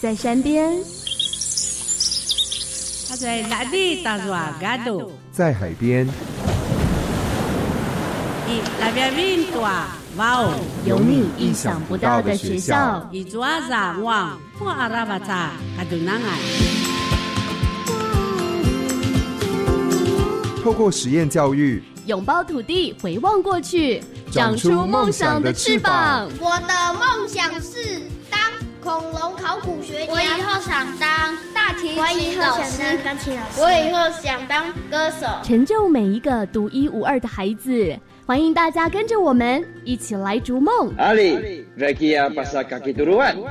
在山边，他在哪里打转嘎多？在海边，伊那边哇哦，有你意想不到的学校。伊做阿啥旺，我阿拉巴扎嘎多难爱。透过实验教育，拥抱土地，回望过去，长出梦想的翅膀。我的梦想是当恐龙考古学家。我以后想当大提琴老师后想当。钢琴老师。我以后想当歌手。成就每一个独一无二的孩子。欢迎大家跟着我们一起来逐梦。阿里 Rekia pasa kaki turuan. 梦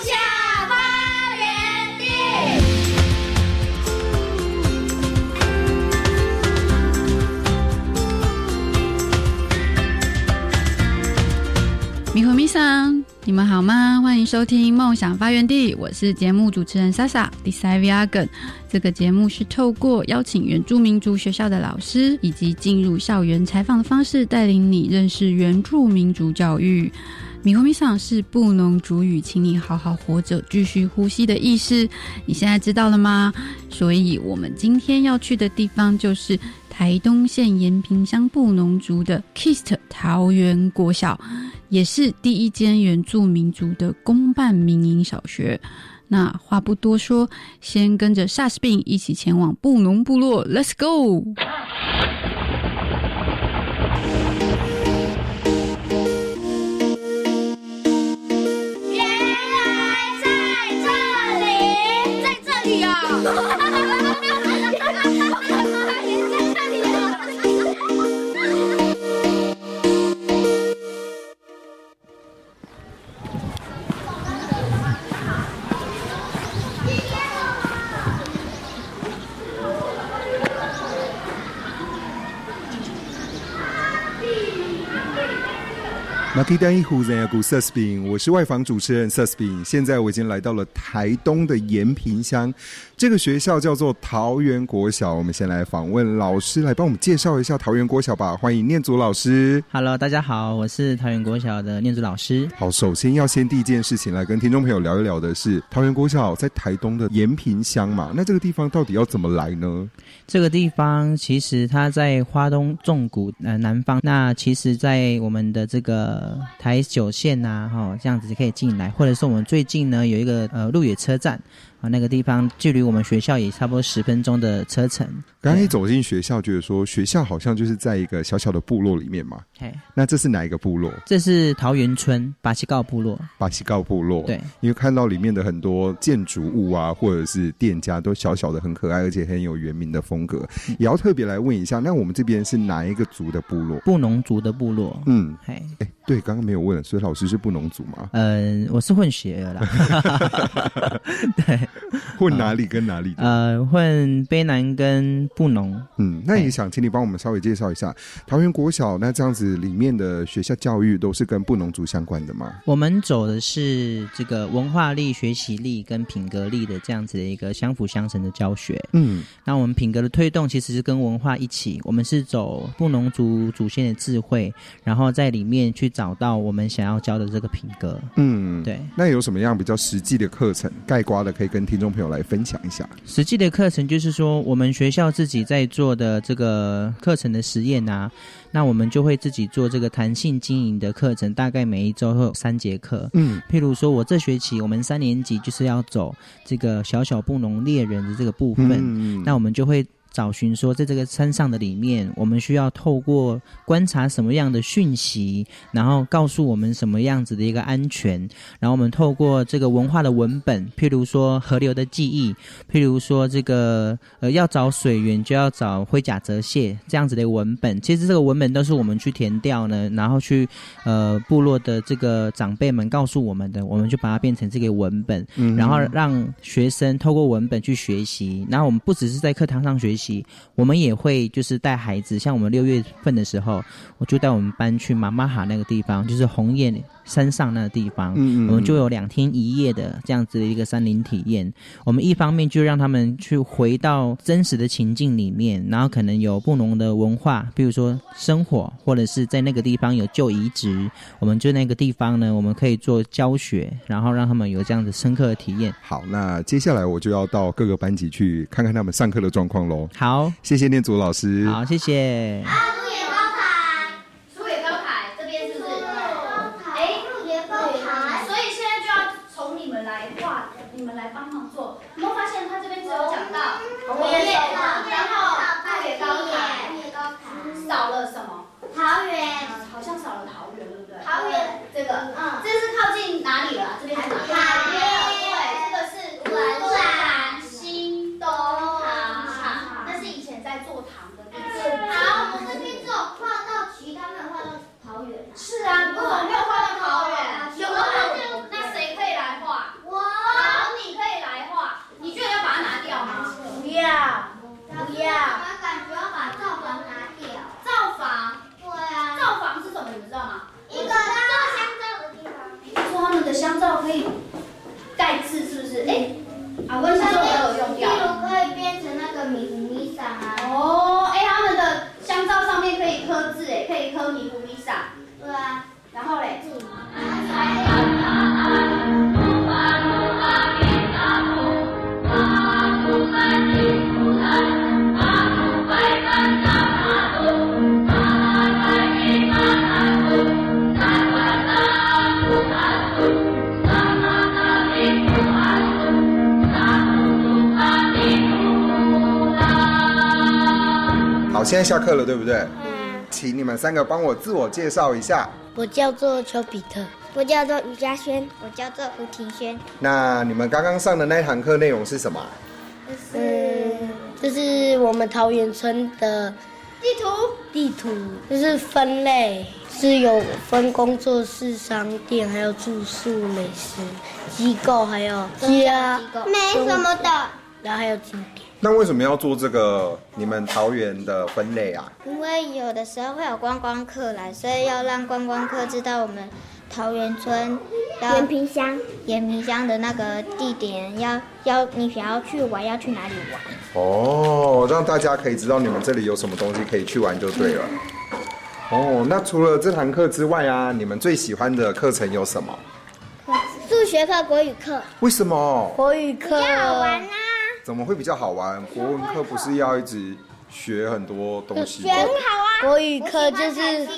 想花园地。迷糊迷桑，你们好吗？欢迎收听梦想发源地，我是节目主持人莎莎 d e s i v i a g a n 这个节目是透过邀请原住民族学校的老师，以及进入校园采访的方式，带领你认识原住民族教育。迷糊迷桑是布农族语，请你好好活着，继续呼吸的意思。你现在知道了吗？所以我们今天要去的地方就是台东县延平乡布农族的 KIST 桃园国小。也是第一间原住民族的公办民营小学。那话不多说，先跟着萨斯病一起前往布农部落，Let's go！马基丹一户人家古瑟斯宾，我是外访主持人瑟斯宾。现在我已经来到了台东的延平乡，这个学校叫做桃园国小。我们先来访问老师，来帮我们介绍一下桃园国小吧。欢迎念祖老师。Hello，大家好，我是桃园国小的念祖老师。好，首先要先第一件事情来跟听众朋友聊一聊的是，桃园国小在台东的延平乡嘛，那这个地方到底要怎么来呢？这个地方其实它在花东纵谷呃南方，那其实，在我们的这个台九线呐、哈、这样子可以进来，或者是我们最近呢有一个呃鹿野车站啊，那个地方距离我们学校也差不多十分钟的车程。刚刚一走进学校，觉得说学校好像就是在一个小小的部落里面嘛。嘿，那这是哪一个部落？这是桃园村巴西告部落。巴西告部落。对，因为看到里面的很多建筑物啊，或者是店家都小小的很可爱，而且很有原民的风格。也要特别来问一下，那我们这边是哪一个族的部落？布农族的部落。嗯，嘿，哎，对，刚刚没有问，所以老师是布农族吗？呃，我是混血儿啦。对，混哪里跟哪里的？呃，混卑南跟布农。嗯，那也想请你帮我们稍微介绍一下桃园国小，那这样子里面的学校教育都是跟布农族相关的吗？我们走的是这个文化力、学习力跟品格力的这样子的一个相辅相成的教学。嗯，那我们品格的推动其实是跟文化一起，我们是走布农族祖先的智慧，然后在里面去找到我们想要教的这个品格。嗯，对。那有什么样比较实际的课程，盖瓜的可以跟听众朋友来分享一下？实际的课程就是说，我们学校自己在做的这个课程的实验啊，那我们就会自己做这个弹性经营的课程，大概每一周会有三节课。嗯，譬如说我这学期我们三年级就是要走这个小小布农猎人的这个部分，嗯那我们就会。找寻说，在这个山上的里面，我们需要透过观察什么样的讯息，然后告诉我们什么样子的一个安全，然后我们透过这个文化的文本，譬如说河流的记忆，譬如说这个呃要找水源就要找灰甲泽蟹这样子的文本，其实这个文本都是我们去填掉呢，然后去呃部落的这个长辈们告诉我们的，我们就把它变成这个文本，嗯然后让学生透过文本去学习，然后我们不只是在课堂上学习。我们也会就是带孩子，像我们六月份的时候，我就带我们班去妈妈哈那个地方，就是红叶山上那个地方，嗯嗯我们就有两天一夜的这样子的一个山林体验。我们一方面就让他们去回到真实的情境里面，然后可能有不同的文化，比如说生火，或者是在那个地方有旧遗址，我们就那个地方呢，我们可以做教学，然后让他们有这样子深刻的体验。好，那接下来我就要到各个班级去看看他们上课的状况喽。好，谢谢念祖老师。好，谢谢。下课了，对不对？嗯，请你们三个帮我自我介绍一下。我叫做丘比特，我叫做于嘉轩，我叫做胡庭轩。那你们刚刚上的那堂课内容是什么？嗯，这是我们桃园村的地图，地图，就是分类，是有分工作室、商店，还有住宿、美食机构，还有家，没什么的。然后还有景点。那为什么要做这个你们桃园的分类啊？因为有的时候会有观光客来，所以要让观光客知道我们桃园村延平乡延平乡的那个地点，要要你想要去玩，要去哪里玩。哦，让大家可以知道你们这里有什么东西可以去玩就对了。哦，那除了这堂课之外啊，你们最喜欢的课程有什么？数学课、国语课为什么？国语课比较好玩啊，怎么会比较好玩？国文课不是要一直学很多东西学？很好啊。国语课就是，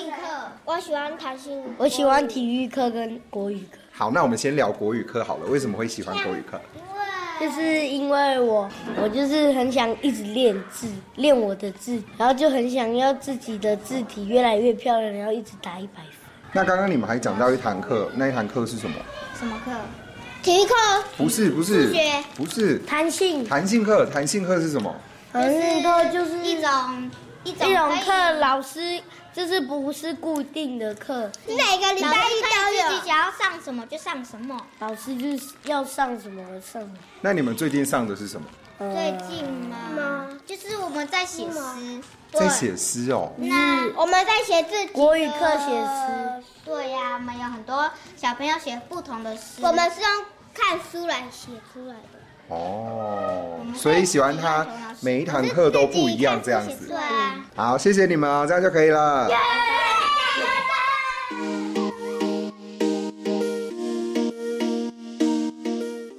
我喜欢弹性。我喜欢体育课跟国语课，好，那我们先聊国语课好了。为什么会喜欢国语课？就是因为我我就是很想一直练字，练我的字，然后就很想要自己的字体越来越漂亮，然后一直打一百分。那刚刚你们还讲到一堂课，那一堂课是什么？什么课？体育课。不是，不是数学，不是弹性，弹性课。弹性课是什么？弹性课就是一种一种一种课，老师就是不是固定的课，你每个礼拜一都有，自己，想要上什么就上什么。老师就是要上什么上什么。那你们最近上的是什么？呃最近吗？就是我们在写诗，在写诗哦。那我们在写自己的国语课写诗。对呀、我们有很多小朋友写不同的诗。我们是用看书来写出来的。哦，所以喜欢他每一堂课都不一样这样子对。啊。好，谢谢你们啊，这样就可以了。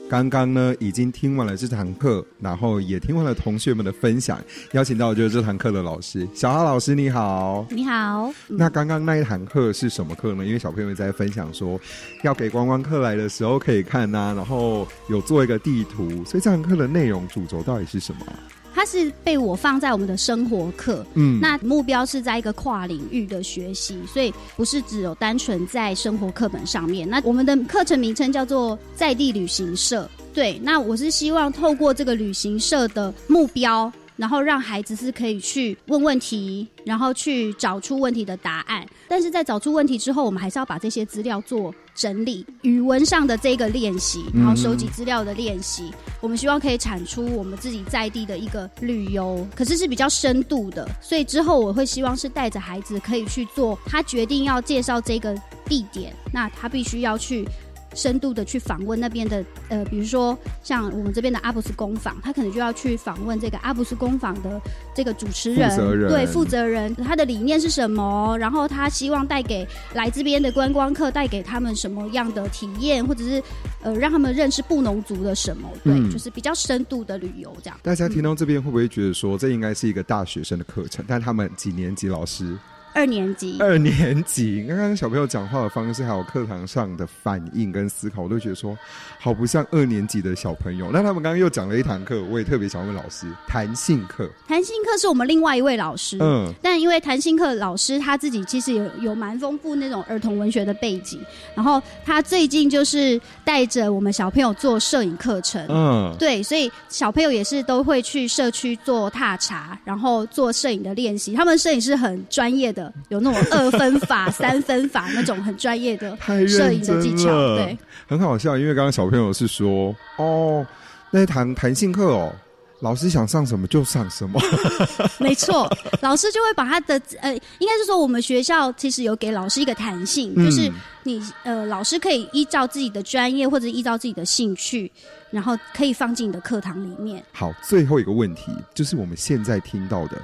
刚刚呢，已经听完了这堂课，然后也听完了同学们的分享，邀请到就是这堂课的老师小哈老师，你好。你好，那刚刚那一堂课是什么课呢？因为小朋友们在分享说，要给观光客来的时候可以看呐、然后有做一个地图，所以这堂课的内容主轴到底是什么啊？它是被我放在我们的生活课，嗯那目标是在一个跨领域的学习，所以不是只有单纯在生活课本上面。那我们的课程名称叫做在地旅行社，对，那我是希望透过这个旅行社的目标。然后让孩子是可以去问问题，然后去找出问题的答案。但是在找出问题之后，我们还是要把这些资料做整理语文上的这个练习，然后收集资料的练习。我们希望可以产出我们自己在地的一个旅游，可是是比较深度的。所以之后我会希望是带着孩子可以去做，他决定要介绍这个地点，那他必须要去。深度的去访问那边的呃，比如说像我们这边的阿布斯工坊，他可能就要去访问这个阿布斯工坊的这个主持人，对负责人，他的理念是什么？然后他希望带给来这边的观光客，带给他们什么样的体验，或者是呃，让他们认识布农族的什么？对，就是比较深度的旅游这样。大家听到这边会不会觉得说，这应该是一个大学生的课程？但他们几年级老师？二年级，二年级，刚刚小朋友讲话的方式，还有课堂上的反应跟思考，我都觉得说，好不像二年级的小朋友。那他们刚刚又讲了一堂课，我也特别想问老师，弹性课。弹性课是我们另外一位老师，嗯，但因为弹性课老师他自己其实有有蛮丰富那种儿童文学的背景，然后他最近就是带着我们小朋友做摄影课程，嗯，对，所以小朋友也是都会去社区做踏查，然后做摄影的练习。他们摄影师很专业的。有那种二分法、三分法那种很专业的 摄影的技巧，对，很好笑。因为刚刚小朋友是说，哦，那堂弹性课哦，老师想上什么就上什么，没错，老师就会把他的呃，应该是说我们学校其实有给老师一个弹性，就是你呃，老师可以依照自己的专业或者依照自己的兴趣，然后可以放进你的课堂里面。好，最后一个问题就是我们现在听到的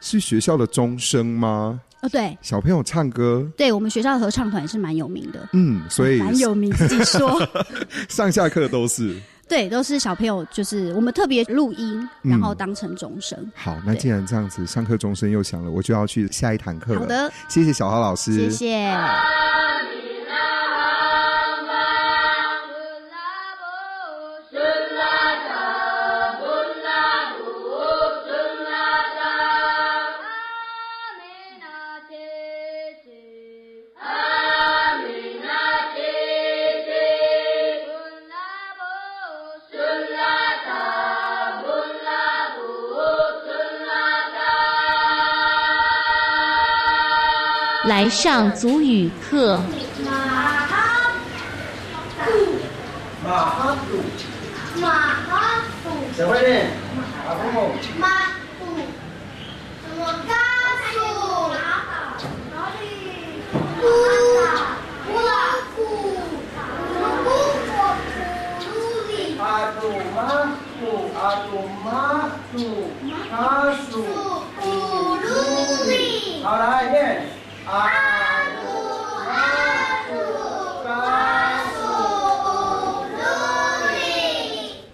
是学校的钟声吗？哦，对，小朋友唱歌，对我们学校的合唱团是蛮有名的，嗯，所以蛮有名，自己说，上下课都是，对，都是小朋友，就是我们特别录音，然后当成钟声。好，那既然这样子，上课钟声又响了，我就要去下一堂课了。好的，谢谢小豪老师，谢谢。来上足语课。马哈杜，马哈杜，马哈杜。谁会念？马杜。马杜。什么？甘肃。哪里？乌乌阿杜马杜，阿杜马杜，甘肃古鲁里。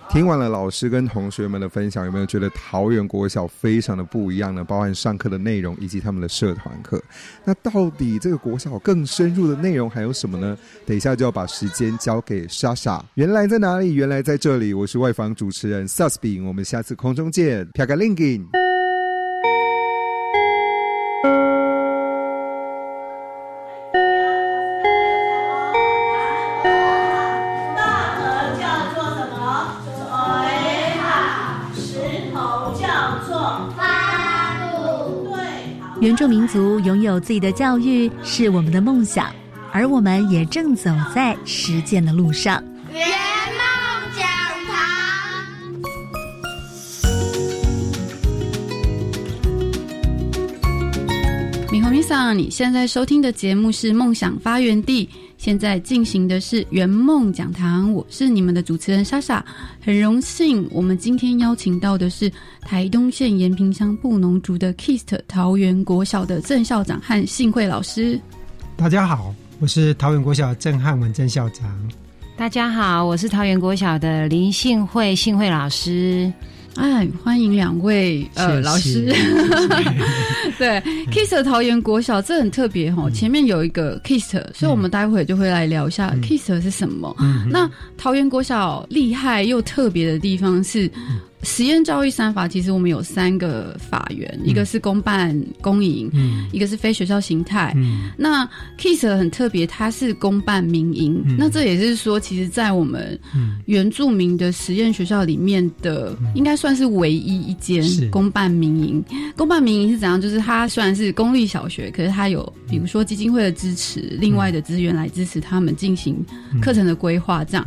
听完了老师跟同学们的分享，有没有觉得桃园国小非常的不一样呢？包含上课的内容以及他们的社团课。那到底这个国小更深入的内容还有什么呢？等一下就要把时间交给莎莎。原来在哪里？原来在这里。我是外访主持人 Susby，我们下次空中见。p 个 a l i n g i n 住民族拥有自己的教育是我们的梦想，而我们也正走在实践的路上。圆梦讲堂，米红米桑，你现在收听的节目是《梦想发源地》。现在进行的是圆梦讲堂，我是你们的主持人莎莎，很荣幸，我们今天邀请到的是台东县延平乡布农族的 KIST 桃园国小的郑校长和幸惠老师。大家好，我是桃园国小郑汉文郑校长。大家好，我是桃园国小的林幸惠幸惠老师。哎，欢迎两位呃老师。对，Kiss 桃园国小这很特别哈，前面有一个 Kiss，所以我们待会就会来聊一下 Kiss 是什么。那桃园国小厉害又特别的地方是，实验教育三法，其实我们有三个法源，一个是公办公营，嗯一个是非学校形态。嗯那 KISS 很特别，它是公办民营。嗯那这也是说，其实，在我们嗯原住民的实验学校里面的，应该算是唯一一间公办民营。公办民营是怎样？就是它虽然是公立小学，可是它有比如说基金会的支持，另外的资源来支持他们进行课程的规划，这样。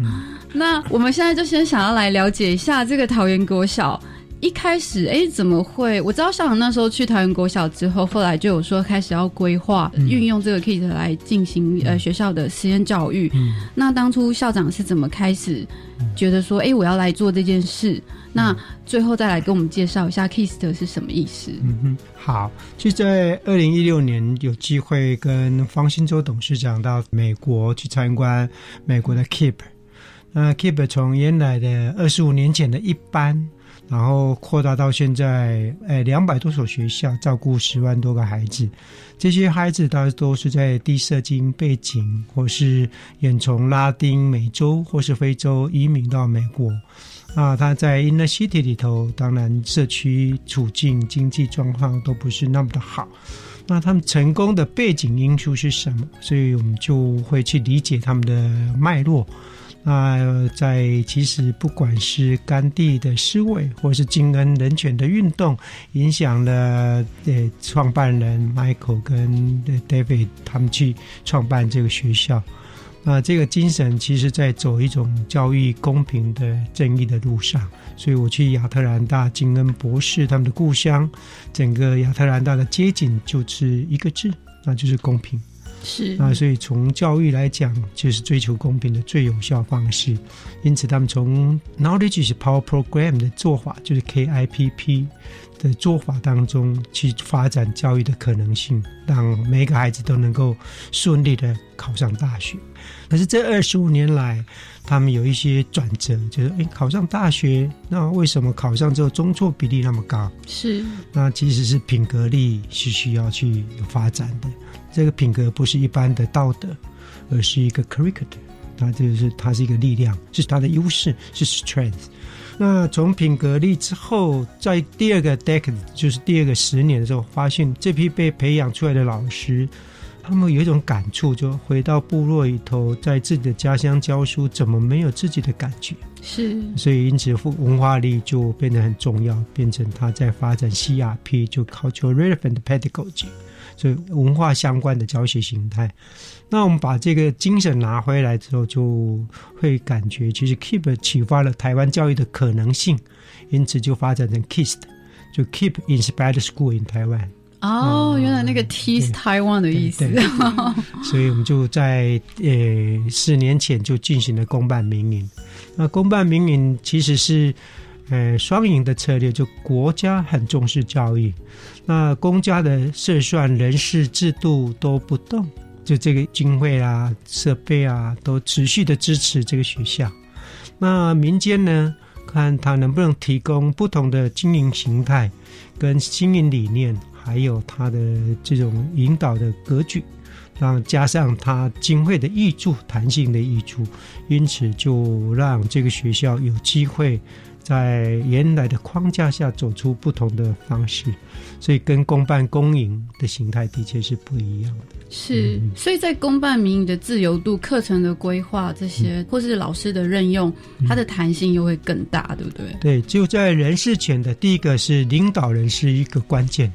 那我们现在就先想要来了解一下这个桃园国小。一开始，哎，怎么会？我知道校长那时候去桃园国小之后，后来就有说开始要规划、运用这个 kit 来进行呃学校的实验教育。那当初校长是怎么开始觉得说，哎，我要来做这件事？那最后再来跟我们介绍一下 KISS 是什么意思？嗯哼，好，就在二零一六年有机会跟方兴洲董事长到美国去参观美国的 KEEP。那 KEEP 从原来的二十五年前的一班，然后扩大到现在，呃，两百多所学校，照顾十万多个孩子。这些孩子大都是在低社经背景，或是远从拉丁美洲或是非洲移民到美国。啊，他在 inner city 里头，当然社区处境、经济状况都不是那么的好。那他们成功的背景因素是什么？所以我们就会去理解他们的脉络。那在其实不管是甘地的思维，或是金恩人权的运动，影响了呃创办人 Michael 跟 David 他们去创办这个学校。那这个精神其实在走一种教育公平的正义的路上，所以我去亚特兰大金恩博士他们的故乡，整个亚特兰大的街景就是一个字，那就是公平。是啊，所以从教育来讲，就是追求公平的最有效方式。因此，他们从 Knowledge is Power Program 的做法，就是 KIPP 的做法当中去发展教育的可能性，让每个孩子都能够顺利的考上大学。可是这二十五年来，他们有一些转折，就是哎，考上大学，那为什么考上之后中错比例那么高？是那其实是品格力是需要去发展的。这个品格不是一般的道德，而是一个 character，它就是它是一个力量，是它的优势，是 strength。那从品格力之后，在第二个 decade，就是第二个十年的时候，发现这批被培养出来的老师，他们有一种感触，就回到部落里头，在自己的家乡教书，怎么没有自己的感觉？是，所以因此文化力就变得很重要，变成他在发展 CRP，就 cultural relevant pedagogy。所以文化相关的教学形态，那我们把这个精神拿回来之后，就会感觉其实 Keep 启发了台湾教育的可能性，因此就发展成 KISS，就 Keep Inspired School in 台湾。哦，原来那个 T 是台湾的意思。所以我们就在呃四年前就进行了公办民营。那公办民营其实是呃双赢的策略，就国家很重视教育。那公家的设算人事制度都不动，就这个经费啊、设备啊，都持续的支持这个学校。那民间呢，看他能不能提供不同的经营形态、跟经营理念，还有他的这种引导的格局，让加上他经费的益助、弹性的益助，因此就让这个学校有机会。在原来的框架下走出不同的方式，所以跟公办公营的形态的确是不一样的。是，所以在公办民营的自由度、课程的规划这些，或是老师的任用，它的弹性又会更大，对不对？对，就在人事权的第一个是领导人是一个关键，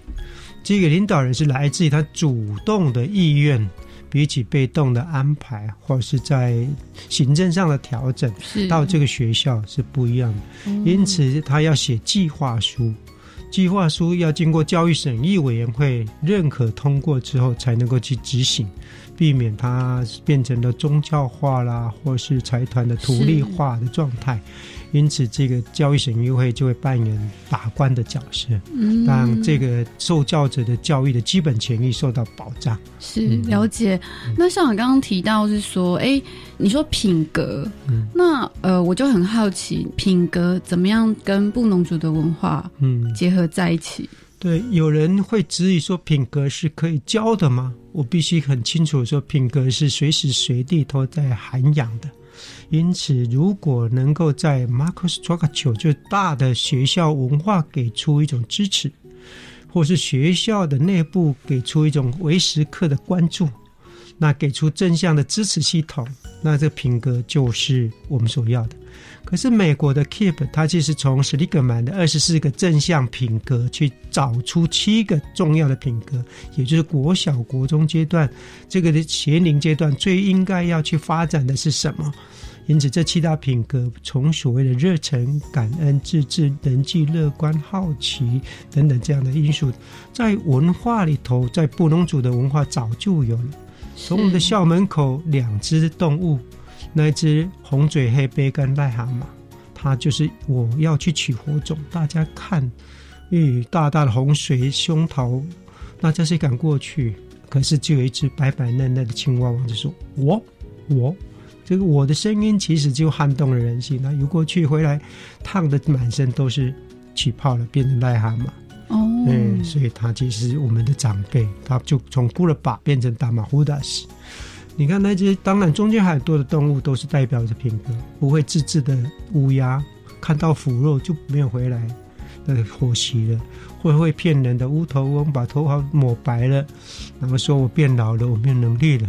这个领导人是来自于他主动的意愿。比起被动的安排，或者是在行政上的调整，到这个学校是不一样的。嗯因此，他要写计划书，计划书要经过教育审议委员会认可通过之后，才能够去执行，避免它变成了宗教化啦，或是财团的图利化的状态。因此，这个教育审议会就会扮演法官的角色，嗯让这个受教者的教育的基本权益受到保障。是了解。那像我刚刚提到是说，哎，你说品格，嗯那呃，我就很好奇，品格怎么样跟布农族的文化嗯结合在一起？对，有人会质疑说品格是可以教的吗？我必须很清楚说，品格是随时随地都在涵养的。因此，如果能够在 Marcus t r u c t u r e 就大的学校文化给出一种支持，或是学校的内部给出一种为时课的关注，那给出正向的支持系统，那这品格就是我们所要的。可是美国的 Keep，它其实从史蒂格曼的二十四个正向品格去找出七个重要的品格，也就是国小、国中阶段这个的学龄阶段最应该要去发展的是什么？因此，这七大品格从所谓的热忱、感恩、自制、人际、乐观、好奇等等这样的因素，在文化里头，在布农族的文化早就有了。从我们的校门口两只动物。那一只红嘴黑背跟癞蛤蟆，它就是我要去取火种。大家看，咦，大大的洪水胸头，大家谁敢过去？可是就有一只白白嫩嫩的青蛙王子说：“我，我，这个我的声音其实就撼动了人心。那游过去回来，烫的满身都是起泡了，变成癞蛤蟆。哦，嗯，所以他其实我们的长辈，他就从古勒巴变成大马胡达斯。你看那些，当然中间很多的动物都是代表着品格，不会自制的乌鸦，看到腐肉就没有回来，那火袭了；会会骗人的乌头翁，把头发抹白了，然后说我变老了，我没有能力了；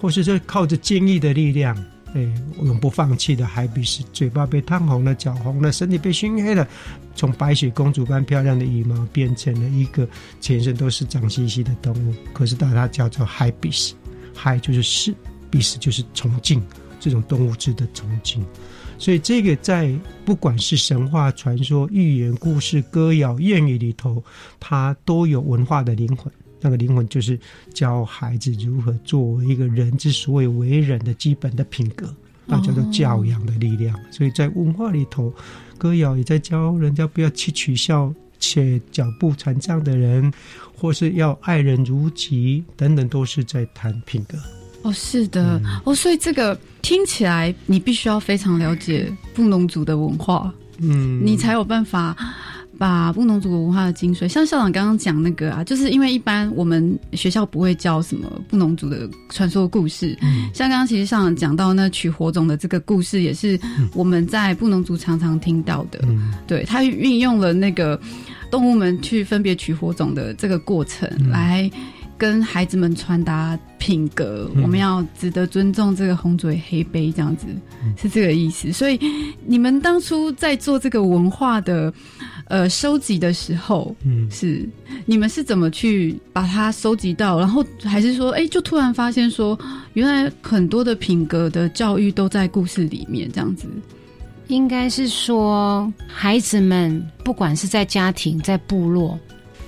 或是说靠着坚毅的力量，哎，永不放弃的海比斯，嘴巴被烫红了，脚红了，身体被熏黑了，从白雪公主般漂亮的羽毛变成了一个全身都是脏兮兮的动物，可是把它叫做海比斯。海，就是是，比斯就是崇敬这种动物之的崇敬，所以这个在不管是神话传说、寓言故事、歌谣、谚语里头，它都有文化的灵魂。那个灵魂就是教孩子如何作为一个人之所以为人的基本的品格，那叫做教养的力量。所以在文化里头，歌谣也在教人家不要去取笑且脚步残障的人。或是要爱人如己等等，都是在谈品格。哦，是的，哦，所以这个听起来，你必须要非常了解布农族的文化，嗯，你才有办法把布农族文化的精髓。像校长刚刚讲那个啊，就是因为一般我们学校不会教什么布农族的传说故事，嗯像刚刚其实校长讲到那取火种的这个故事，也是我们在布农族常常听到的。对他运用了那个。动物们去分别取火种的这个过程，来跟孩子们传达品格。我们要值得尊重这个红嘴黑杯，这样子是这个意思。所以你们当初在做这个文化的呃收集的时候，嗯，是你们是怎么去把它收集到？然后还是说，哎，就突然发现说，原来很多的品格的教育都在故事里面，这样子。应该是说，孩子们不管是在家庭、在部落、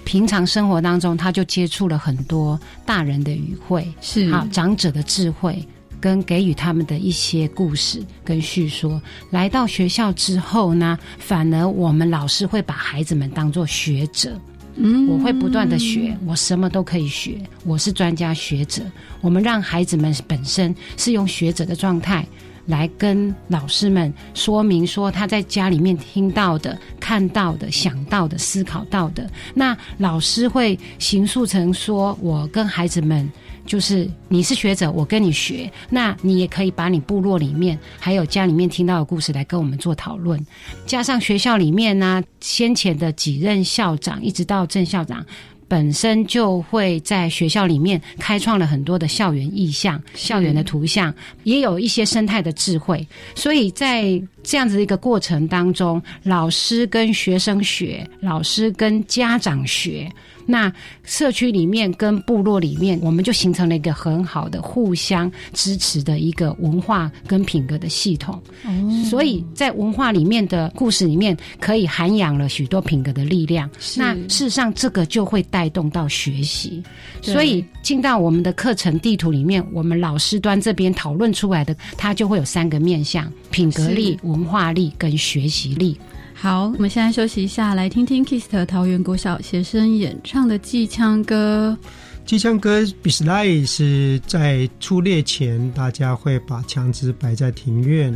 平常生活当中，他就接触了很多大人的语汇，是好长者的智慧，跟给予他们的一些故事跟叙说。来到学校之后呢，反而我们老师会把孩子们当做学者，嗯，我会不断的学，我什么都可以学，我是专家学者。我们让孩子们本身是用学者的状态。来跟老师们说明说他在家里面听到的、看到的、想到的、思考到的，那老师会形塑成说：我跟孩子们就是你是学者，我跟你学，那你也可以把你部落里面还有家里面听到的故事来跟我们做讨论，加上学校里面呢先前的几任校长，一直到郑校长。本身就会在学校里面开创了很多的校园意象、校园的图像，也有一些生态的智慧，所以在这样子的一个过程当中，老师跟学生学，老师跟家长学。那社区里面跟部落里面，我们就形成了一个很好的互相支持的一个文化跟品格的系统。哦，所以在文化里面的故事里面，可以涵养了许多品格的力量。那事实上，这个就会带动到学习。所以进到我们的课程地图里面，我们老师端这边讨论出来的，它就会有三个面向：品格力、文化力跟学习力。好，我们现在休息一下，来听听 Kiss 桃园国小学生演唱的《祭枪歌》。祭枪歌比斯莱是在出列前，大家会把枪支摆在庭院，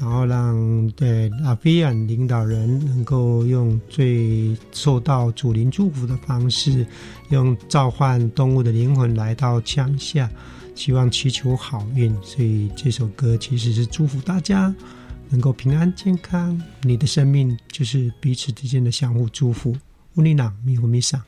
然后让对阿菲安领导人能够用最受到主灵祝福的方式，用召唤动物的灵魂来到枪下。希望祈求好运，所以这首歌其实是祝福大家能够平安健康。你的生命就是彼此之间的相互祝福。乌尼朗米呼米桑。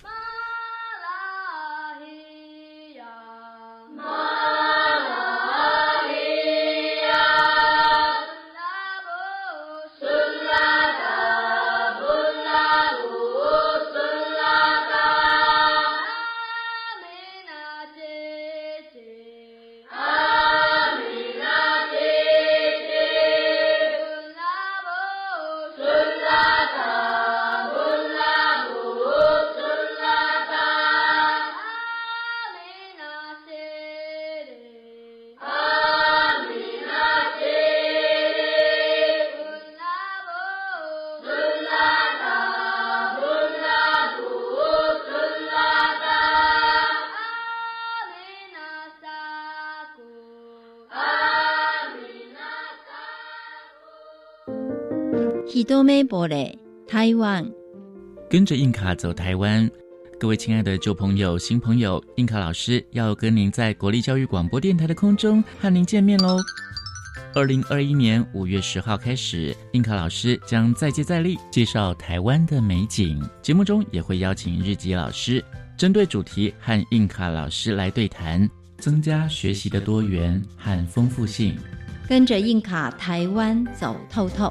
多美博嘞，台湾，跟着印卡走台湾。各位亲爱的旧朋友、新朋友，印卡老师要跟您在国立教育广播电台的空中和您见面喽。二零二一年五月十号开始，印卡老师将再接再厉介绍台湾的美景。节目中也会邀请日籍老师，针对主题和印卡老师来对谈，增加学习的多元和丰富性。跟着印卡台湾走透透。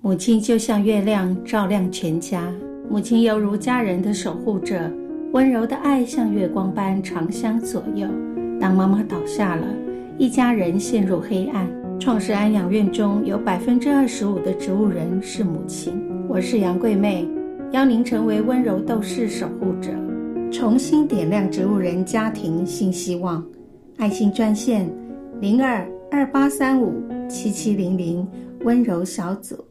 母亲就像月亮，照亮全家。母亲犹如家人的守护者，温柔的爱像月光般长相左右。当妈妈倒下了，一家人陷入黑暗。创世安养院中有百分之二十五的植物人是母亲。我是杨桂妹，邀您成为温柔斗士守护者，重新点亮植物人家庭新希望。爱心专线零二二八三五七七零零，温柔小组。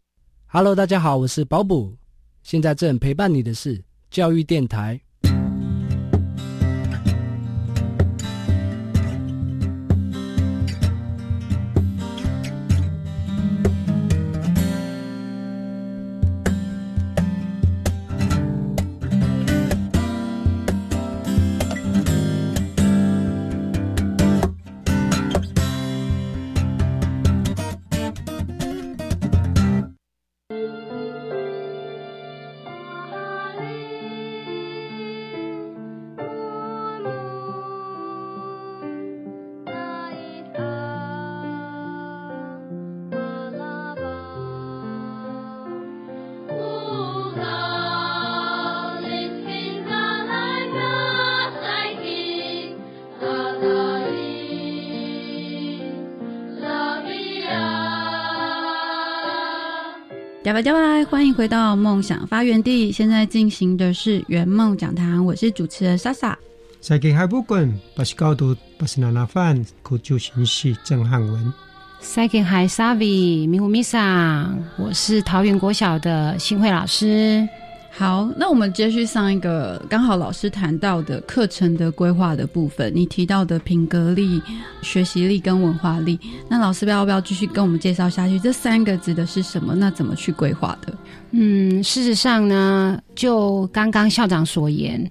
Hello，大家好，我是保补，现在正陪伴你的是教育电台。加拜加拜，欢迎回到梦想发源地。现在进行的是圆梦讲堂，我是主持人莎莎。最近还不滚，不是高度，不是拿拿饭，口就形式郑汉文。最近还 Savi 米我是桃园国小的新慧老师。好，那我们接续上一个刚好老师谈到的课程的规划的部分。你提到的品格力、学习力跟文化力，那老师要不要继续跟我们介绍下去？这三个指的是什么？那怎么去规划的？嗯，事实上呢，就刚刚校长所言。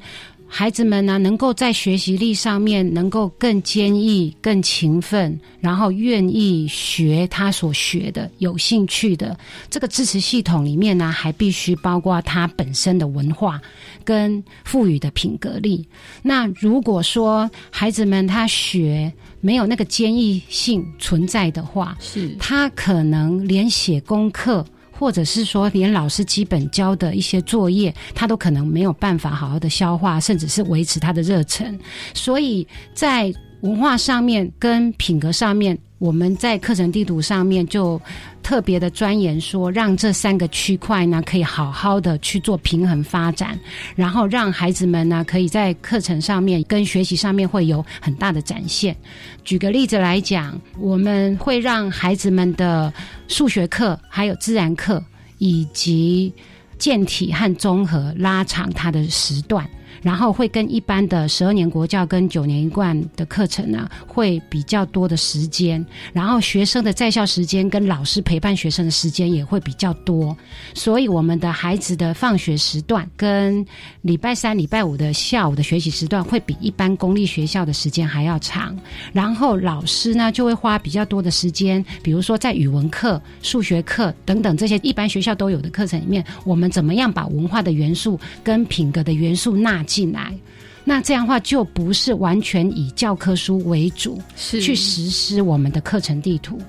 孩子们呢，能够在学习力上面能够更坚毅、更勤奋，然后愿意学他所学的、有兴趣的这个支持系统里面呢，还必须包括他本身的文化跟赋予的品格力。那如果说孩子们他学没有那个坚毅性存在的话，是他可能连写功课。或者是说，连老师基本教的一些作业，他都可能没有办法好好的消化，甚至是维持他的热忱。所以在文化上面跟品格上面，我们在课程地图上面就特别的钻研说，让这三个区块呢可以好好的去做平衡发展，然后让孩子们呢可以在课程上面跟学习上面会有很大的展现。举个例子来讲，我们会让孩子们的数学课、还有自然课以及健体和综合拉长它的时段。然后会跟一般的十二年国教跟九年一贯的课程呢，会比较多的时间，然后学生的在校时间跟老师陪伴学生的时间也会比较多，所以我们的孩子的放学时段跟礼拜三、礼拜五的下午的学习时段会比一般公立学校的时间还要长，然后老师呢就会花比较多的时间，比如说在语文课、数学课等等这些一般学校都有的课程里面，我们怎么样把文化的元素跟品格的元素纳进来，那这样的话就不是完全以教科书为主，是去实施我们的课程地图。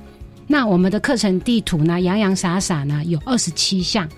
那我们的课程地图呢，洋洋洒洒呢有二十七项。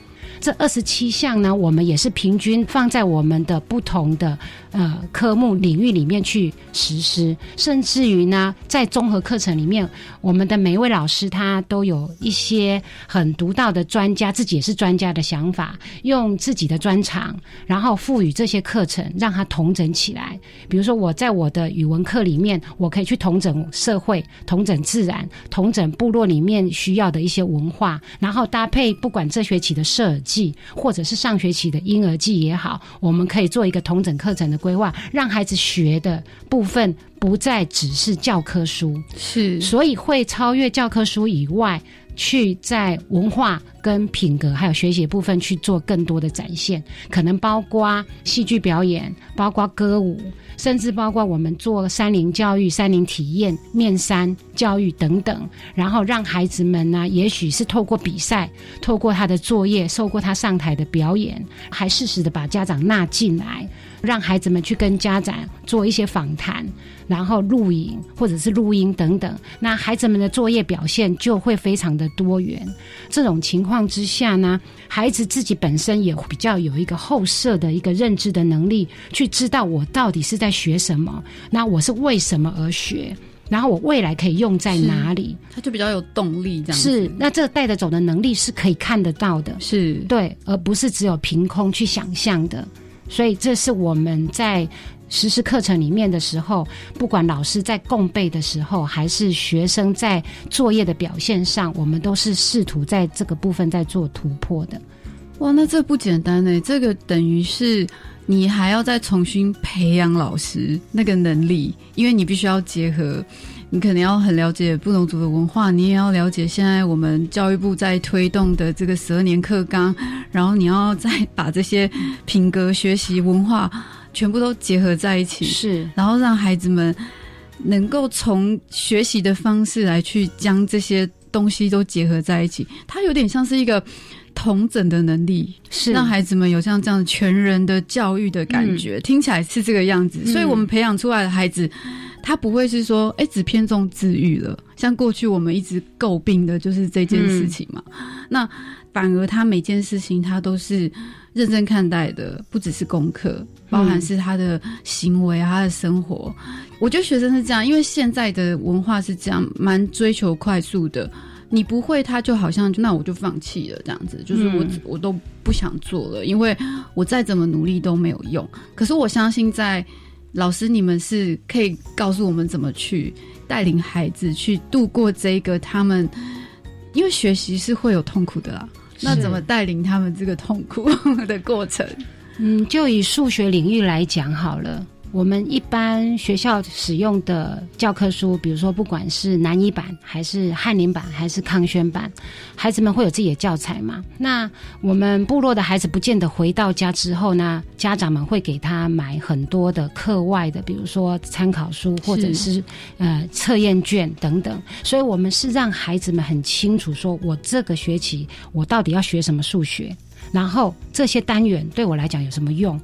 这二十七项呢，我们也是平均放在我们的不同的呃科目领域里面去实施，甚至于呢，在综合课程里面，我们的每一位老师他都有一些很独到的专家，自己也是专家的想法，用自己的专长，然后赋予这些课程，让它同整起来。比如说，我在我的语文课里面，我可以去同整社会、同整自然、同整部落里面需要的一些文化，然后搭配不管这学期的设季，或者是上学期的婴儿季也好，我们可以做一个同整课程的规划，让孩子学的部分不再只是教科书，是，所以会超越教科书以外，去在文化跟品格还有学习部分去做更多的展现，可能包括戏剧表演，包括歌舞。甚至包括我们做山林教育、山林体验、面山教育等等，然后让孩子们呢，也许是透过比赛、透过他的作业、受过他上台的表演，还适时的把家长纳进来，让孩子们去跟家长做一些访谈，然后录影或者是录音等等。那孩子们的作业表现就会非常的多元。这种情况之下呢，孩子自己本身也比较有一个后设的一个认知的能力，去知道我到底是在。学什么？那我是为什么而学？然后我未来可以用在哪里？他就比较有动力，这样是。那这个带着走的能力是可以看得到的，是对，而不是只有凭空去想象的。所以这是我们在实施课程里面的时候，不管老师在共备的时候，还是学生在作业的表现上，我们都是试图在这个部分在做突破的。哇，那这不简单呢！这个等于是。你还要再重新培养老师那个能力，因为你必须要结合，你可能要很了解不同族的文化，你也要了解现在我们教育部在推动的这个十二年课纲，然后你要再把这些品格、学习、文化全部都结合在一起，是，然后让孩子们能够从学习的方式来去将这些东西都结合在一起，它有点像是一个。同整的能力是让孩子们有像这样全人的教育的感觉，听起来是这个样子。所以，我们培养出来的孩子，他不会是说，哎，只偏重自愈了。像过去我们一直诟病的就是这件事情嘛。那反而他每件事情他都是认真看待的，不只是功课，包含是他的行为、他的生活。我觉得学生是这样，因为现在的文化是这样，蛮追求快速的。你不会，他就好像那我就放弃了这样子，就是我我都不想做了，因为我再怎么努力都没有用。可是我相信，在老师你们是可以告诉我们怎么去带领孩子去度过这个他们，因为学习是会有痛苦的啦。那怎么带领他们这个痛苦的过程？嗯，就以数学领域来讲好了。我们一般学校使用的教科书，比如说不管是南一版还是翰林版还是康轩版，孩子们会有自己的教材嘛？那我们部落的孩子不见得回到家之后呢，家长们会给他买很多的课外的，比如说参考书或者是呃测验卷等等。所以我们是让孩子们很清楚，说我这个学期我到底要学什么数学，然后这些单元对我来讲有什么用。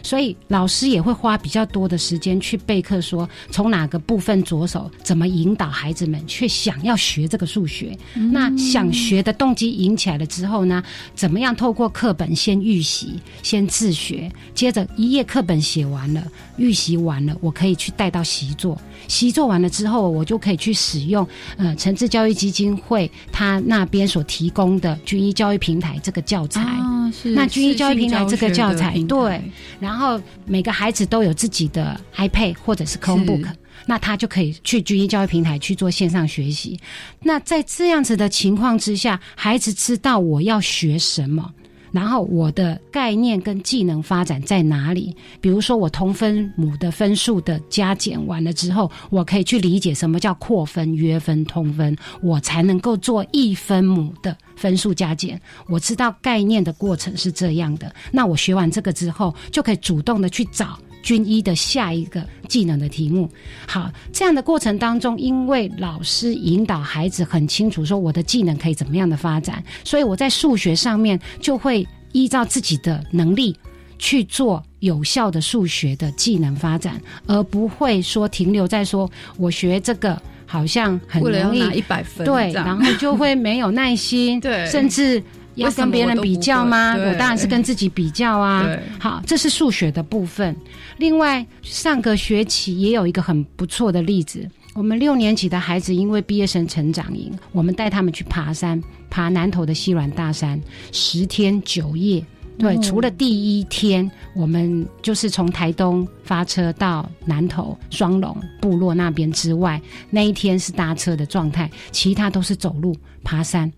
所以老师也会花比较多的时间去备课，说从哪个部分着手，怎么引导孩子们去想要学这个数学。那想学的动机引起来了之后呢，怎么样透过课本先预习，先自学，接着一页课本写完了，预习完了，我可以去带到习作。习作完了之后，我就可以去使用呃诚志教育基金会他那边所提供的军医教育平台这个教材。啊，是那军医教育平台这个教材，对，对，然后每个孩子都有自己的 iPad 或者是 Chromebook，那他就可以去军医教育平台去做线上学习。那在这样子的情况之下，孩子知道我要学什么。然后我的概念跟技能发展在哪里？比如说我同分母的分数的加减完了之后，我可以去理解什么叫扩分、约分、通分，我才能够做一分母的分数加减。我知道概念的过程是这样的，那我学完这个之后，就可以主动的去找。军医的下一个技能的题目，好，这样的过程当中，因为老师引导孩子很清楚说我的技能可以怎么样的发展，所以我在数学上面就会依照自己的能力去做有效的数学的技能发展，而不会说停留在说我学这个好像很容易一百分，对，然后就会没有耐心，对，甚至。要跟别人比较吗？我当然是跟自己比较啊。好，这是数学的部分。另外，上个学期也有一个很不错的例子。我们六年级的孩子因为毕业生成长营，我们带他们去爬山，爬南头的西软大山，十天九夜。对，除了第一天，我们就是从台东发车到南投双龙部落那边之外，那一天是搭车的状态，其他都是走路爬山。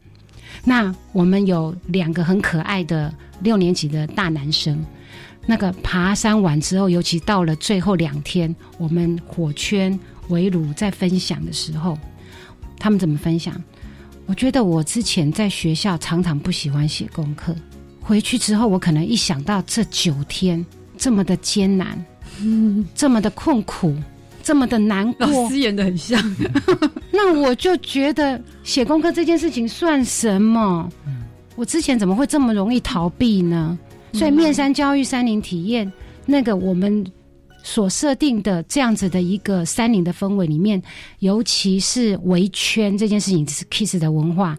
那我们有两个很可爱的六年级的大男生，那个爬山完之后，尤其到了最后两天，我们火圈围炉在分享的时候，他们怎么分享？我觉得我之前在学校常常不喜欢写功课，回去之后，我可能一想到这九天这么的艰难，嗯，这么的困苦。这么的难过，老师演的很像。那我就觉得写功课这件事情算什么？我之前怎么会这么容易逃避呢？所以面山教育山林体验，那个我们所设定的这样子的一个山林的氛围里面，尤其是围圈这件事情是 Kiss 的文化，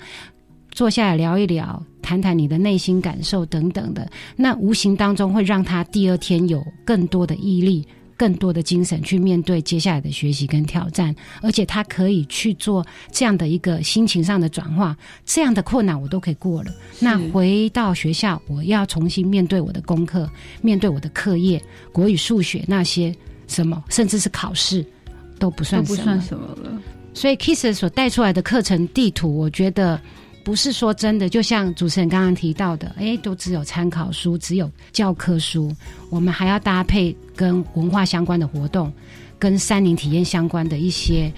坐下来聊一聊，谈谈你的内心感受等等的，那无形当中会让他第二天有更多的毅力。更多的精神去面对接下来的学习跟挑战，而且他可以去做这样的一个心情上的转化，这样的困难我都可以过了。那回到学校，我要重新面对我的功课，面对我的课业，国语、数学那些什么，甚至是考试都不算不算什么了。所以 Kiss 所带出来的课程地图，我觉得。不是说真的，就像主持人刚刚提到的，哎，都只有参考书，只有教科书。我们还要搭配跟文化相关的活动，跟山林体验相关的一些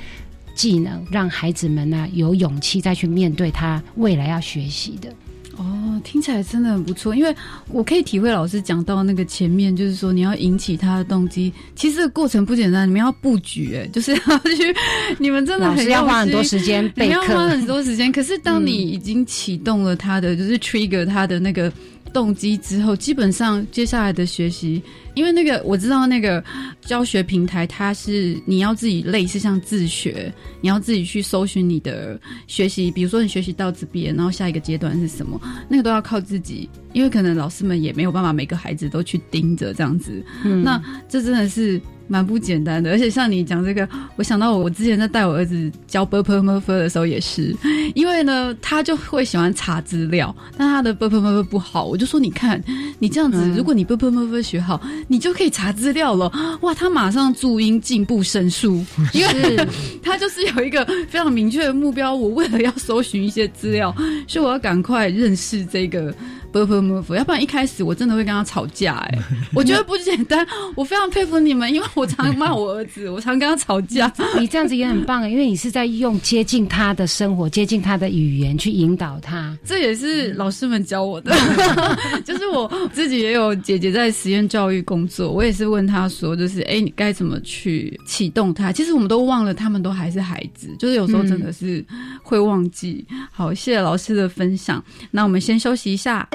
技能，让孩子们呢有勇气再去面对他未来要学习的。哦，听起来真的很不错，因为我可以体会老师讲到那个前面，就是说你要引起他的动机。其实这个过程不简单，你们要布局，哎，就是要去，你们真的很要花很多时间备课，花很多时间。可是当你已经启动了他的，就是 trigger 他的那个动机之后，基本上接下来的学习。因为那个我知道那个教学平台，它是你要自己类似像自学，你要自己去搜寻你的学习，比如说你学习到这边，然后下一个阶段是什么，那个都要靠自己，因为可能老师们也没有办法每个孩子都去盯着这样子，那这真的是。蛮不简单的，而且像你讲这个，我想到我之前在带我儿子教 b p m f 的时候也是，因为呢，他就会喜欢查资料，但他的 b p m f 不好，我就说你看，你这样子，如果你 b p m f 学好，你就可以查资料了，哇，他马上注音进步神速，因为他就是有一个非常明确的目标，我为了要搜寻一些资料，所以我要赶快认识这个。不不不不，要不然一开始我真的会跟他吵架哎，我觉得不简单。我非常佩服你们，因为我常骂我儿子，我常跟他吵架。你这样子也很棒，因为你是在用接近他的生活、接近他的语言去引导他。这也是老师们教我的，就是我自己也有姐姐在实验教育工作，我也是问他说，就是哎，你该怎么去启动他？其实我们都忘了，他们都还是孩子，就是有时候真的是会忘记。好，谢谢老师的分享。那我们先休息一下。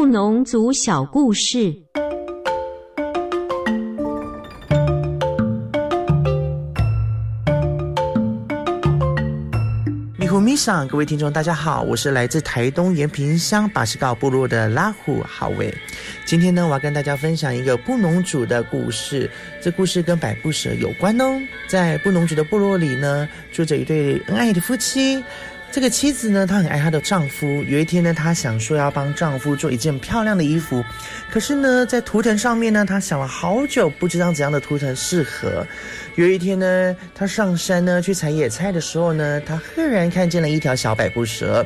部农族小故事。米虎米桑，各位听众，大家好，我是来自台东延平乡巴西告部落的拉虎好伟。今天呢，我要跟大家分享一个布农族的故事。这故事跟百步蛇有关哦。在布农族的部落里呢，住着一对恩爱的夫妻。这个妻子呢，她很爱她的丈夫。有一天呢，她想说要帮丈夫做一件漂亮的衣服，可是呢，在图腾上面呢，她想了好久，不知道怎样的图腾适合。有一天呢，他上山呢去采野菜的时候呢，他赫然看见了一条小百步蛇，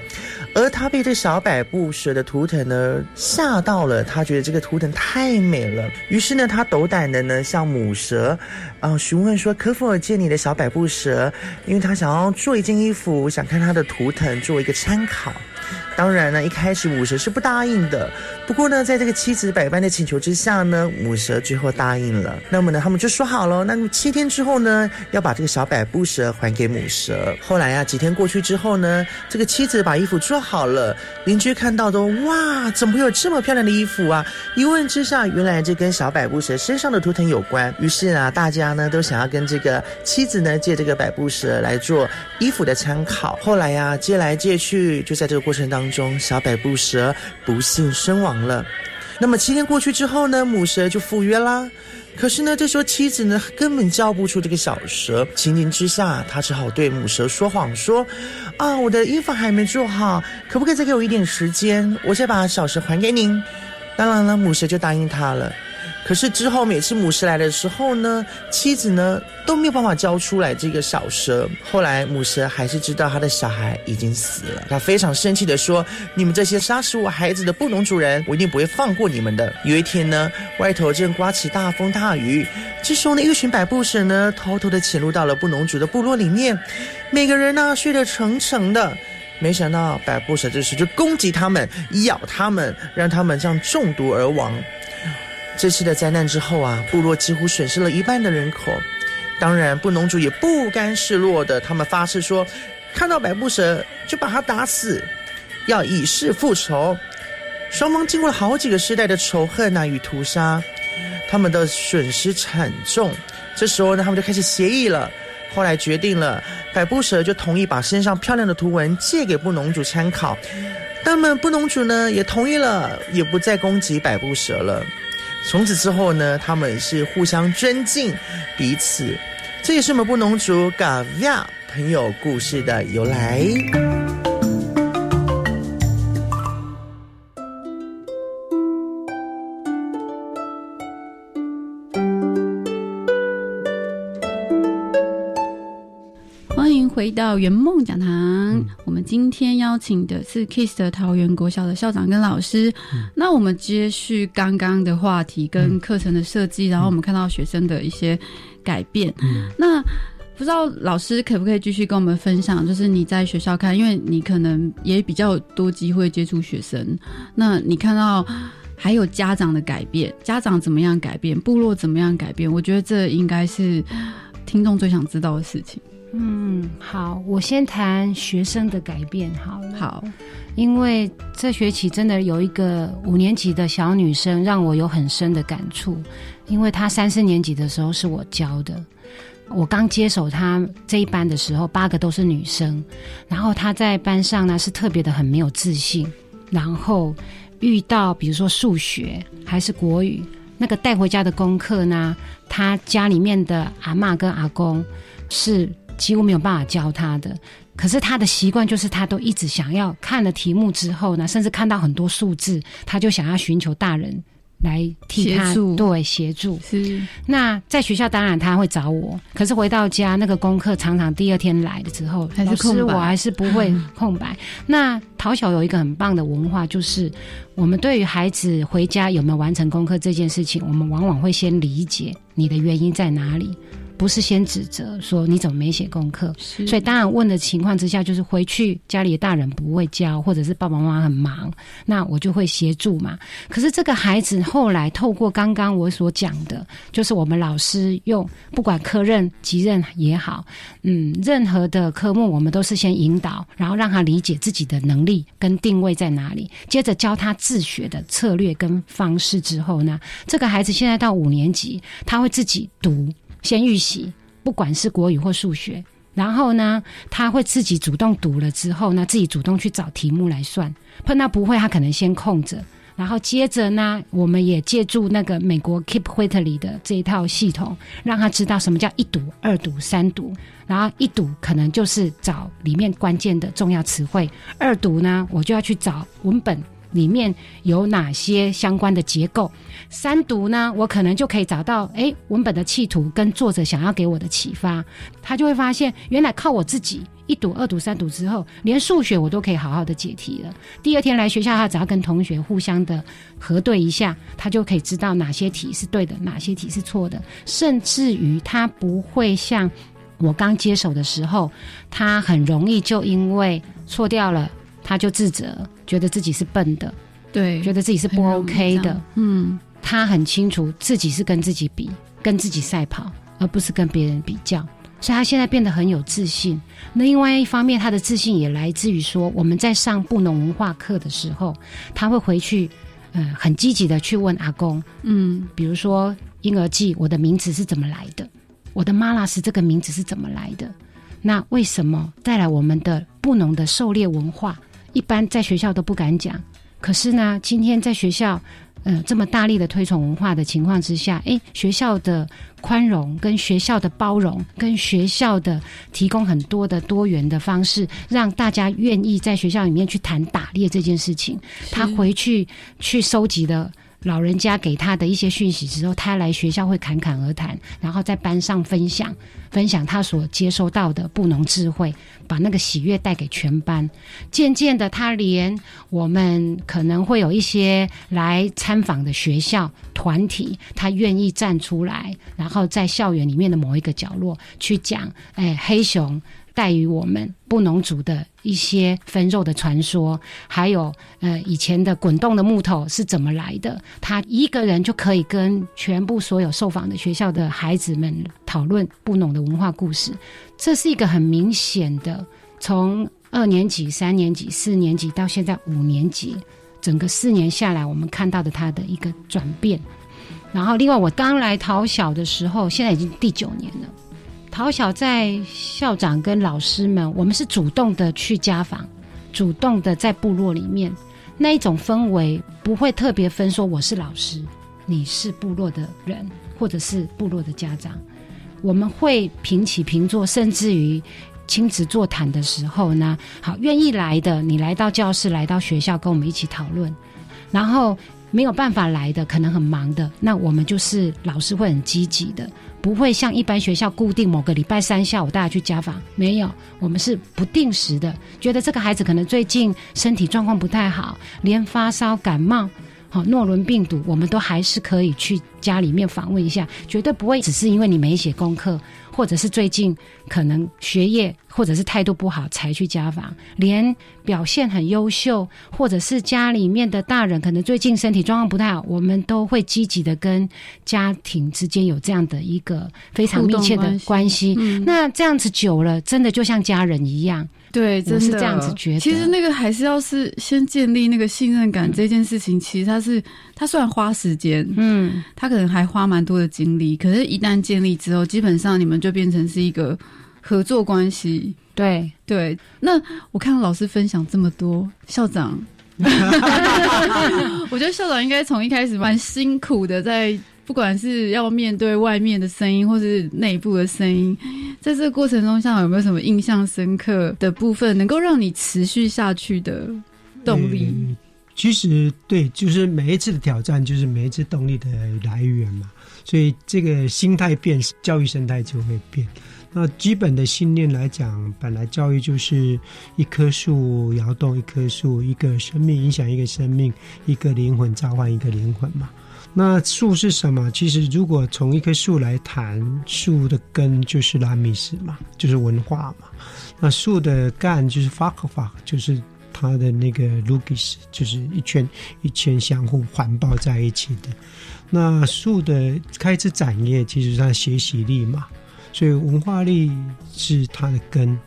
而他被这小百步蛇的图腾呢吓到了，他觉得这个图腾太美了，于是呢，他斗胆的呢向母蛇啊询问说可否借你的小百步蛇，因为他想要做一件衣服，想看它的图腾做一个参考。当然呢，一开始母蛇是不答应的。不过呢，在这个妻子百般的请求之下呢，母蛇最后答应了。那么呢，他们就说好了，那七天之后呢，要把这个小百步蛇还给母蛇。后来啊，几天过去之后呢，这个妻子把衣服做好了，邻居看到都哇，怎么会有这么漂亮的衣服啊？一问之下，原来这跟小百步蛇身上的图腾有关。于是啊，大家呢都想要跟这个妻子呢借这个百步蛇来做衣服的参考。后来呀，借来借去，就在这个过程当中，中小百步蛇不幸身亡了。那么七天过去之后呢，母蛇就赴约啦。可是呢，这时候妻子呢根本叫不出这个小蛇，情急之下，他只好对母蛇说谎说：“啊，我的衣服还没做好，可不可以再给我一点时间？我再把小蛇还给您。”当然了，母蛇就答应他了。可是之后每次母蛇来的时候呢，妻子呢都没有办法交出来这个小蛇。后来母蛇还是知道他的小孩已经死了，他非常生气的说：“你们这些杀死我孩子的布农主人，我一定不会放过你们的。”有一天呢，外头正刮起大风大雨，这时候呢，一群百步蛇呢偷偷的潜入到了布农族的部落里面，每个人呢睡得沉沉的。没想到百步蛇这时就攻击他们，咬他们，让他们这样中毒而亡。这次的灾难之后啊，部落几乎损失了一半的人口。当然，布农族也不甘示弱的，他们发誓说，看到百步蛇就把他打死，要以示复仇。双方经过了好几个世代的仇恨啊与屠杀，他们的损失惨重。这时候呢，他们就开始协议了。后来决定了，百步蛇就同意把身上漂亮的图文借给布农族参考。那么布农族呢也同意了，也不再攻击百步蛇了。从此之后呢，他们是互相尊敬彼此，这也是我们布农族嘎亚朋友故事的由来。回到圆梦讲堂。我们今天邀请的是 Kiss 的桃园国小的校长跟老师。那我们接续刚刚的话题跟课程的设计，然后我们看到学生的一些改变。那不知道老师可不可以继续跟我们分享？就是你在学校看，因为你可能也比较多机会接触学生，那你看到还有家长的改变，家长怎么样改变，部落怎么样改变？我觉得这应该是听众最想知道的事情。嗯，好，我先谈学生的改变好了。好，因为这学期真的有一个五年级的小女生让我有很深的感触，因为她三四年级的时候是我教的，我刚接手她这一班的时候，八个都是女生，然后她在班上呢是特别的很没有自信，然后遇到比如说数学还是国语，那个带回家的功课呢，她家里面的阿妈跟阿公是。几乎没有办法教他的，可是他的习惯就是他都一直想要看了题目之后呢，甚至看到很多数字，他就想要寻求大人来替他对协助。是那在学校当然他会找我，可是回到家那个功课常常第二天来了之后，老师我还是不会空白。那陶小有一个很棒的文化，就是我们对于孩子回家有没有完成功课这件事情，我们往往会先理解你的原因在哪里。不是先指责说你怎么没写功课。所以当然问的情况之下，就是回去家里的大人不会教，或者是爸爸妈妈很忙，那我就会协助嘛。可是这个孩子后来透过刚刚我所讲的，就是我们老师用不管科任、级任也好，嗯，任何的科目我们都是先引导，然后让他理解自己的能力跟定位在哪里，接着教他自学的策略跟方式之后呢，这个孩子现在到五年级，他会自己读，先预习，不管是国语或数学。然后呢，他会自己主动读了之后呢，自己主动去找题目来算。碰到不会，他可能先空着，然后接着呢，我们也借助那个美国 Keep w h i t l y 的这一套系统，让他知道什么叫一读、二读、三读。然后一读可能就是找里面关键的重要词汇，二读呢，我就要去找文本。里面有哪些相关的结构？三读呢？我可能就可以找到，哎，文本的企图跟作者想要给我的启发，他就会发现，原来靠我自己一读、二读、三读之后，连数学我都可以好好的解题了。第二天来学校，他只要跟同学互相的核对一下，他就可以知道哪些题是对的，哪些题是错的，甚至于他不会像我刚接手的时候，他很容易就因为错掉了。他就自责，觉得自己是笨的，对，觉得自己是不 OK 的。嗯，他很清楚自己是跟自己比，跟自己赛跑，而不是跟别人比较。所以他现在变得很有自信。那另外一方面，他的自信也来自于说，我们在上布农文化课的时候，他会回去，嗯，很积极的去问阿公，嗯，比如说婴儿记，我的名字是怎么来的？我的妈拉斯这个名字是怎么来的？那为什么带来我们的布农的狩猎文化？一般在学校都不敢讲，可是呢，今天在学校，呃，这么大力的推崇文化的情况之下，诶，学校的宽容、跟学校的包容、跟学校的提供很多的多元的方式，让大家愿意在学校里面去谈打猎这件事情。他回去去收集的。老人家给他的一些讯息之后，他来学校会侃侃而谈，然后在班上分享分享他所接收到的布农智慧，把那个喜悦带给全班。渐渐的，他连我们可能会有一些来参访的学校团体，他愿意站出来，然后在校园里面的某一个角落去讲，哎，黑熊。带于我们布农族的一些分肉的传说，还有呃以前的滚动的木头是怎么来的？他一个人就可以跟全部所有受访的学校的孩子们讨论布农的文化故事。这是一个很明显的，从二年级、三年级、四年级到现在五年级，整个四年下来，我们看到的他的一个转变。然后，另外我刚来陶小的时候，现在已经第九年了。陶小在校长跟老师们，我们是主动的去家访，主动的在部落里面那一种氛围，不会特别分说我是老师，你是部落的人，或者是部落的家长，我们会平起平坐，甚至于亲子座谈的时候呢，好愿意来的，你来到教室，来到学校跟我们一起讨论，然后没有办法来的，可能很忙的，那我们就是老师会很积极的。不会像一般学校固定某个礼拜三下午大家去家访，没有，我们是不定时的。觉得这个孩子可能最近身体状况不太好，连发烧感冒，好诺伦病毒，我们都还是可以去家里面访问一下，绝对不会只是因为你没写功课。或者是最近可能学业或者是态度不好才去家访，连表现很优秀，或者是家里面的大人可能最近身体状况不太好，我们都会积极的跟家庭之间有这样的一个非常密切的关系。那这样子久了，真的就像家人一样。对，我是这样子觉得。其实那个还是要是先建立那个信任感这件事情，其实它是它虽然花时间，嗯，它可能还花蛮多的精力，可是，一旦建立之后，基本上你们就变成是一个合作关系。对对。那我看老师分享这么多，校长，我觉得校长应该从一开始蛮辛苦的，在。不管是要面对外面的声音，或是内部的声音，在这个过程中，像有没有什么印象深刻的部分，能够让你持续下去的动力？其实，对，就是每一次的挑战，就是每一次动力的来源嘛。所以，这个心态变，教育生态就会变。那基本的信念来讲，本来教育就是一棵树摇动一棵树，一个生命影响一个生命，一个灵魂召唤一个灵魂嘛。那树是什么？其实如果从一棵树来谈，树的根就是拉米斯嘛，就是文化嘛。那树的干就是法克法，就是它的那个 lugis，就是一圈一圈相互环抱在一起的。那树的开枝展叶，其实它的学习力嘛，所以文化力是它的根。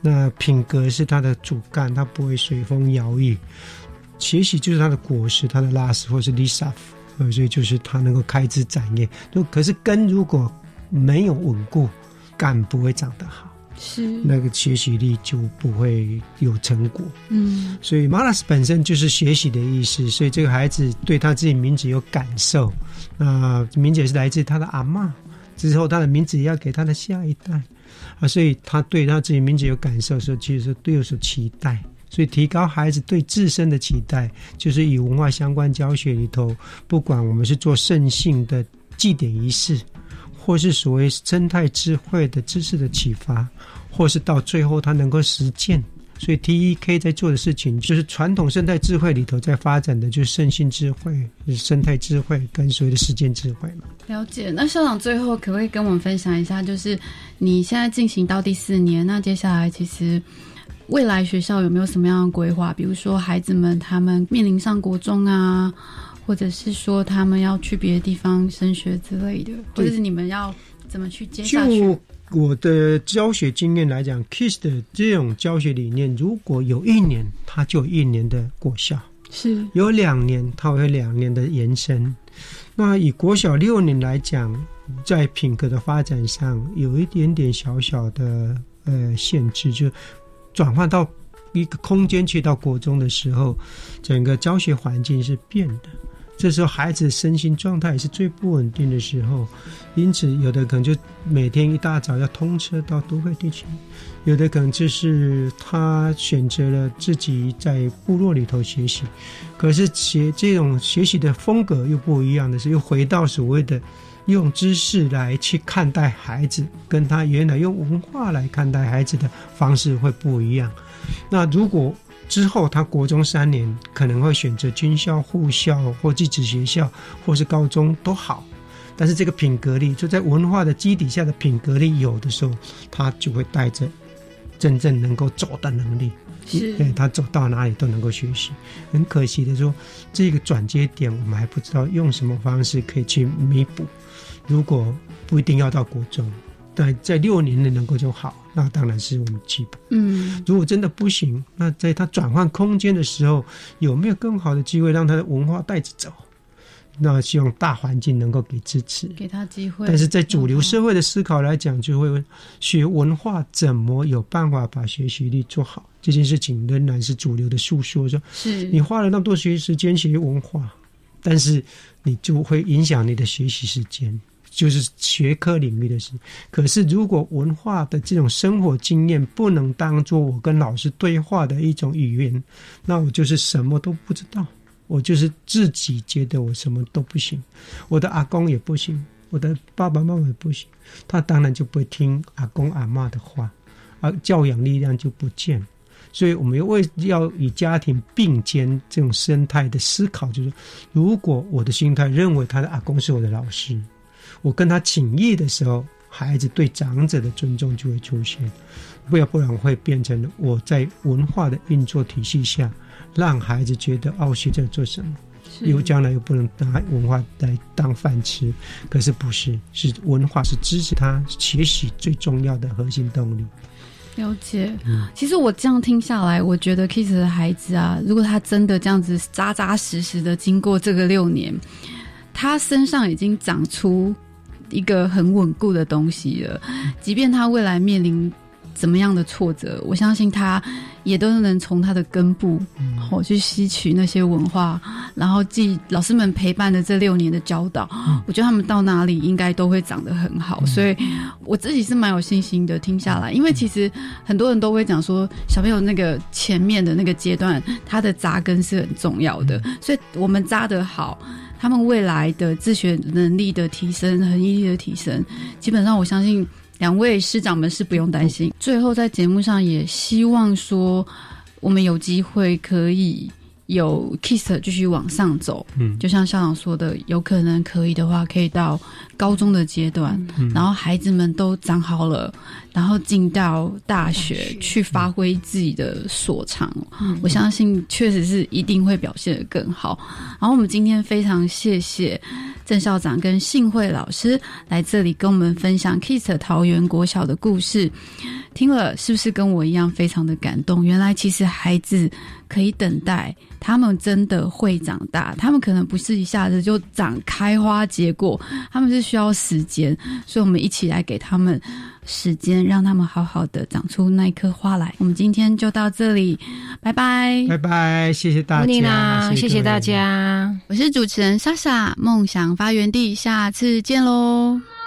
那品格是它的主干，它不会随风摇曳。学习就是它的果实，它的拉丝或是 lisa，呃，所以就是它能够开枝展叶。就可是根如果没有稳固，干不会长得好，是那个学习力就不会有成果。嗯，所以 malas 本身就是学习的意思，所以这个孩子对他自己名字有感受。那名字也是来自他的阿妈，之后他的名字也要给他的下一代。啊，所以他对他自己名字有感受的时候，其实是对有所期待。所以提高孩子对自身的期待，就是以文化相关教学里头，不管我们是做圣性的祭典仪式，或是所谓生态智慧的知识的启发，或是到最后他能够实践。所以 T E K 在做的事情，就是传统生态智慧里头在发展的，就是圣性智慧、生态智慧跟所谓的实践智慧嘛。了解。那校长最后可不可以跟我们分享一下，就是你现在进行到第四年，那接下来其实未来学校有没有什么样的规划？比如说孩子们他们面临上国中啊，或者是说他们要去别的地方升学之类的，或者是你们要怎么去接下去？我的教学经验来讲，KISS 的这种教学理念，如果有一年，它就有一年的国校；是有两年，它会有两年的延伸。那以国小六年来讲，在品格的发展上有一点点小小的呃限制，就转换到一个空间去到国中的时候，整个教学环境是变的。这时候孩子身心状态是最不稳定的时候，因此有的可能就每天一大早要通车到都会地区，有的可能就是他选择了自己在部落里头学习，可是学这种学习的风格又不一样的是，又回到所谓的用知识来去看待孩子，跟他原来用文化来看待孩子的方式会不一样。那如果之后，他国中三年可能会选择军校、护校或寄宿学校，或是高中都好。但是这个品格力，就在文化的基底下的品格力有的时候，他就会带着真正能够走的能力，对他走到哪里都能够学习。很可惜的说，这个转接点我们还不知道用什么方式可以去弥补。如果不一定要到国中。但在六年内能够就好，那当然是我们基本。嗯，如果真的不行，那在他转换空间的时候，有没有更好的机会让他的文化带着走？那希望大环境能够给支持，给他机会。但是在主流社会的思考来讲，就会学文化怎么有办法把学习力做好？这件事情仍然是主流的诉说。说，是你花了那么多学习时间学文化，但是你就会影响你的学习时间。就是学科领域的事，可是如果文化的这种生活经验不能当做我跟老师对话的一种语言，那我就是什么都不知道，我就是自己觉得我什么都不行，我的阿公也不行，我的爸爸妈妈也不行，他当然就不会听阿公阿妈的话，而教养力量就不见，所以我们为要与家庭并肩这种生态的思考，就是如果我的心态认为他的阿公是我的老师。我跟他请益的时候，孩子对长者的尊重就会出现，不要不然会变成我在文化的运作体系下，让孩子觉得哦，学在做什么，又将来又不能拿文化来当饭吃，可是不是，是文化是支持他学习最重要的核心动力。了解，其实我这样听下来，我觉得 Kiss 的孩子啊，如果他真的这样子扎扎实实的经过这个六年，他身上已经长出。一个很稳固的东西了，即便他未来面临怎么样的挫折，我相信他也都能从他的根部，哦，去吸取那些文化，然后继老师们陪伴的这六年的教导，我觉得他们到哪里应该都会长得很好，所以我自己是蛮有信心的。听下来，因为其实很多人都会讲说，小朋友那个前面的那个阶段，他的扎根是很重要的，所以我们扎得好。他们未来的自学能力的提升、和毅力的提升，基本上我相信两位师长们是不用担心。最后在节目上也希望说，我们有机会可以有 Kiss 继续往上走，嗯，就像校长说的，有可能可以的话，可以到高中的阶段，嗯。然后孩子们都长好了，然后进到大学去发挥自己的所长，嗯。我相信确实是一定会表现得更好。然后我们今天非常谢谢郑校长跟幸慧老师来这里跟我们分享 Kiss 桃园国小的故事，听了是不是跟我一样非常的感动？原来其实孩子可以等待，他们真的会长大，他们可能不是一下子就长开花结果，他们是需要时间，所以我们一起来给他们时间，让他们好好的长出那一颗花来。我们今天就到这里，拜拜，拜拜，谢谢大家，啦，谢谢大家。我是主持人莎莎，梦想发源地，下次见喽。